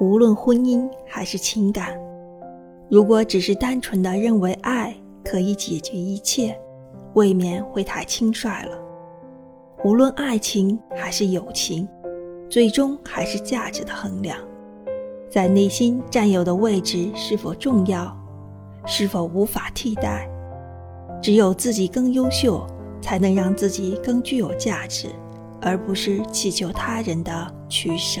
无论婚姻还是情感，如果只是单纯的认为爱可以解决一切，未免会太轻率了。无论爱情还是友情，最终还是价值的衡量，在内心占有的位置是否重要，是否无法替代？只有自己更优秀，才能让自己更具有价值，而不是祈求他人的取舍。